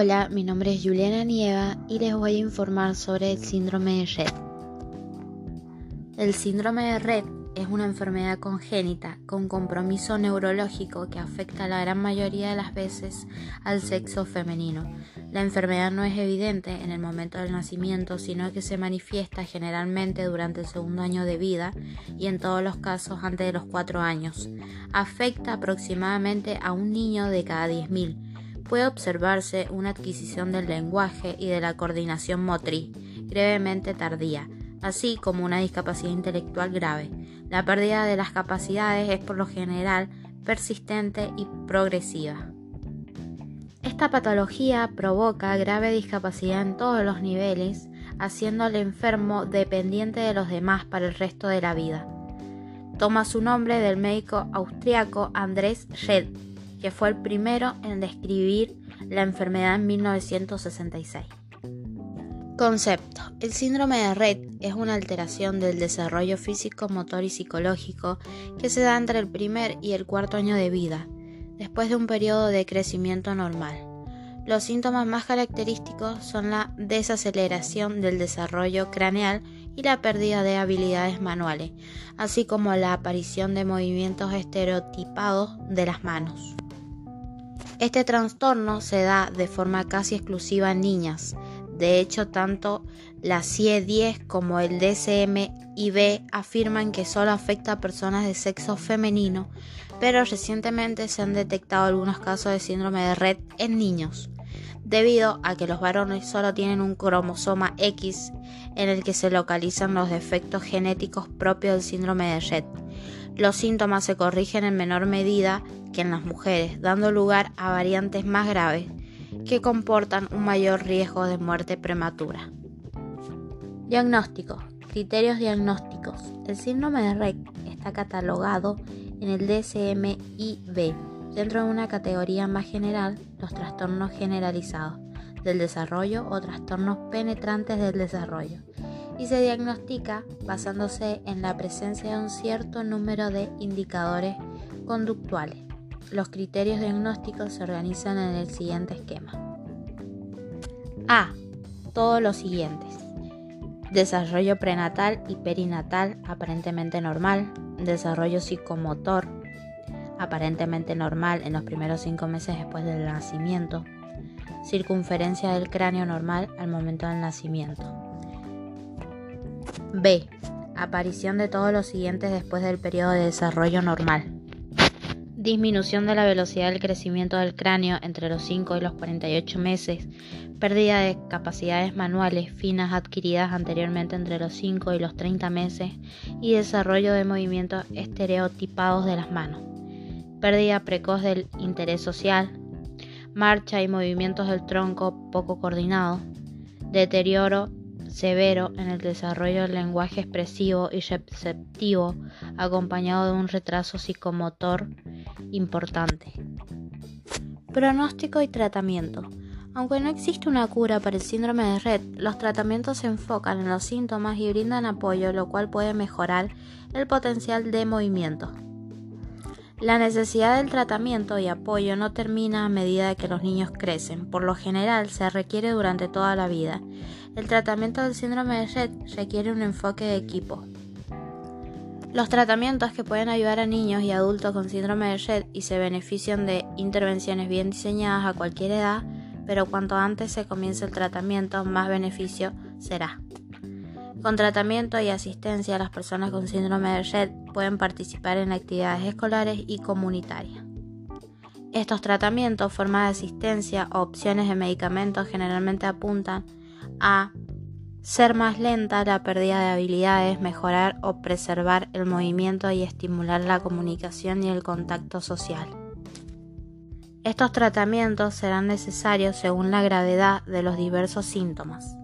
Hola, mi nombre es Juliana Nieva y les voy a informar sobre el síndrome de Rett. El síndrome de Rett es una enfermedad congénita con compromiso neurológico que afecta la gran mayoría de las veces al sexo femenino. La enfermedad no es evidente en el momento del nacimiento, sino que se manifiesta generalmente durante el segundo año de vida y en todos los casos antes de los cuatro años. Afecta aproximadamente a un niño de cada 10.000. Puede observarse una adquisición del lenguaje y de la coordinación motriz, brevemente tardía así como una discapacidad intelectual grave. La pérdida de las capacidades es por lo general persistente y progresiva. Esta patología provoca grave discapacidad en todos los niveles, haciendo al enfermo dependiente de los demás para el resto de la vida. Toma su nombre del médico austriaco Andrés Schett, que fue el primero en describir la enfermedad en 1966. Concepto. El síndrome de Rett es una alteración del desarrollo físico, motor y psicológico que se da entre el primer y el cuarto año de vida, después de un periodo de crecimiento normal. Los síntomas más característicos son la desaceleración del desarrollo craneal y la pérdida de habilidades manuales, así como la aparición de movimientos estereotipados de las manos. Este trastorno se da de forma casi exclusiva en niñas, de hecho, tanto la CIE-10 como el DSM-IB afirman que solo afecta a personas de sexo femenino, pero recientemente se han detectado algunos casos de síndrome de Rett en niños, debido a que los varones solo tienen un cromosoma X en el que se localizan los defectos genéticos propios del síndrome de Rett. Los síntomas se corrigen en menor medida que en las mujeres, dando lugar a variantes más graves que comportan un mayor riesgo de muerte prematura. Diagnóstico. Criterios diagnósticos. El síndrome de Rett está catalogado en el DSM-IB dentro de una categoría más general, los trastornos generalizados del desarrollo o trastornos penetrantes del desarrollo, y se diagnostica basándose en la presencia de un cierto número de indicadores conductuales los criterios diagnósticos se organizan en el siguiente esquema. A. Todos los siguientes. Desarrollo prenatal y perinatal aparentemente normal. Desarrollo psicomotor aparentemente normal en los primeros cinco meses después del nacimiento. Circunferencia del cráneo normal al momento del nacimiento. B. Aparición de todos los siguientes después del periodo de desarrollo normal. Disminución de la velocidad del crecimiento del cráneo entre los 5 y los 48 meses, pérdida de capacidades manuales finas adquiridas anteriormente entre los 5 y los 30 meses. Y desarrollo de movimientos estereotipados de las manos, pérdida precoz del interés social, marcha y movimientos del tronco poco coordinados, deterioro severo en el desarrollo del lenguaje expresivo y receptivo, acompañado de un retraso psicomotor importante. Pronóstico y tratamiento. Aunque no existe una cura para el síndrome de Rett, los tratamientos se enfocan en los síntomas y brindan apoyo, lo cual puede mejorar el potencial de movimiento. La necesidad del tratamiento y apoyo no termina a medida que los niños crecen, por lo general se requiere durante toda la vida. El tratamiento del síndrome de Rett requiere un enfoque de equipo. Los tratamientos que pueden ayudar a niños y adultos con síndrome de Rett y se benefician de intervenciones bien diseñadas a cualquier edad, pero cuanto antes se comience el tratamiento, más beneficio será. Con tratamiento y asistencia, las personas con síndrome de Rett pueden participar en actividades escolares y comunitarias. Estos tratamientos, formas de asistencia o opciones de medicamentos generalmente apuntan a ser más lenta la pérdida de habilidades, mejorar o preservar el movimiento y estimular la comunicación y el contacto social. Estos tratamientos serán necesarios según la gravedad de los diversos síntomas.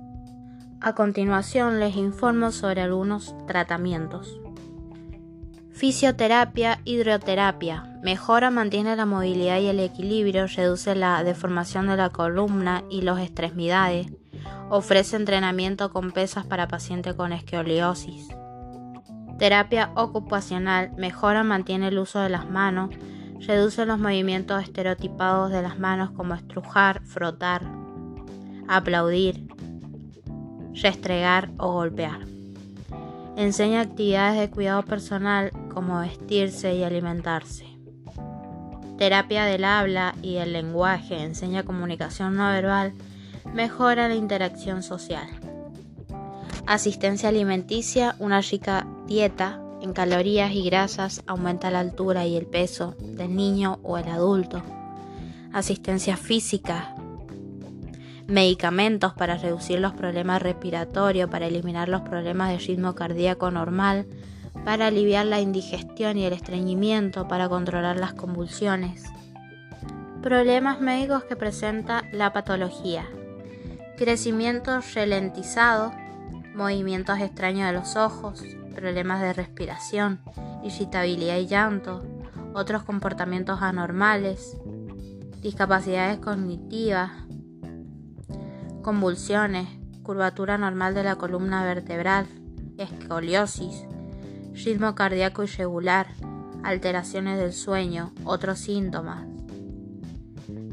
A continuación les informo sobre algunos tratamientos. Fisioterapia, hidroterapia. Mejora, mantiene la movilidad y el equilibrio, reduce la deformación de la columna y las extremidades, Ofrece entrenamiento con pesas para pacientes con escoliosis. Terapia ocupacional mejora, mantiene el uso de las manos, reduce los movimientos estereotipados de las manos como estrujar, frotar. aplaudir, restregar o golpear. Enseña actividades de cuidado personal como vestirse y alimentarse. Terapia del habla y del lenguaje enseña comunicación no verbal, mejora la interacción social. Asistencia alimenticia, una rica dieta en calorías y grasas aumenta la altura y el peso del niño o el adulto. Asistencia física, medicamentos para reducir los problemas respiratorios, para eliminar los problemas de ritmo cardíaco normal, para aliviar la indigestión y el estreñimiento, para controlar las convulsiones. Problemas médicos que presenta la patología. Crecimiento ralentizado, movimientos extraños de los ojos, problemas de respiración, irritabilidad y llanto, otros comportamientos anormales, discapacidades cognitivas, convulsiones, curvatura normal de la columna vertebral, escoliosis, ritmo cardíaco irregular, alteraciones del sueño, otros síntomas,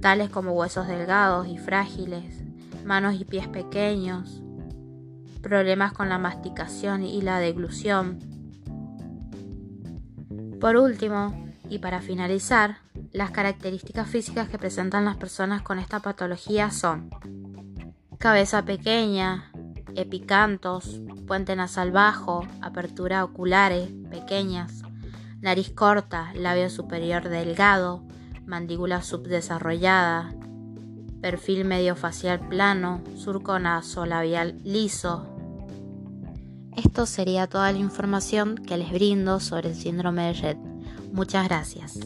tales como huesos delgados y frágiles, manos y pies pequeños, problemas con la masticación y la deglución. Por último, y para finalizar, las características físicas que presentan las personas con esta patología son cabeza pequeña, epicantos, puente nasal bajo, apertura oculares pequeñas, nariz corta, labio superior delgado, mandíbula subdesarrollada, perfil medio facial plano, surco nasolabial liso. Esto sería toda la información que les brindo sobre el síndrome de Rett. Muchas gracias.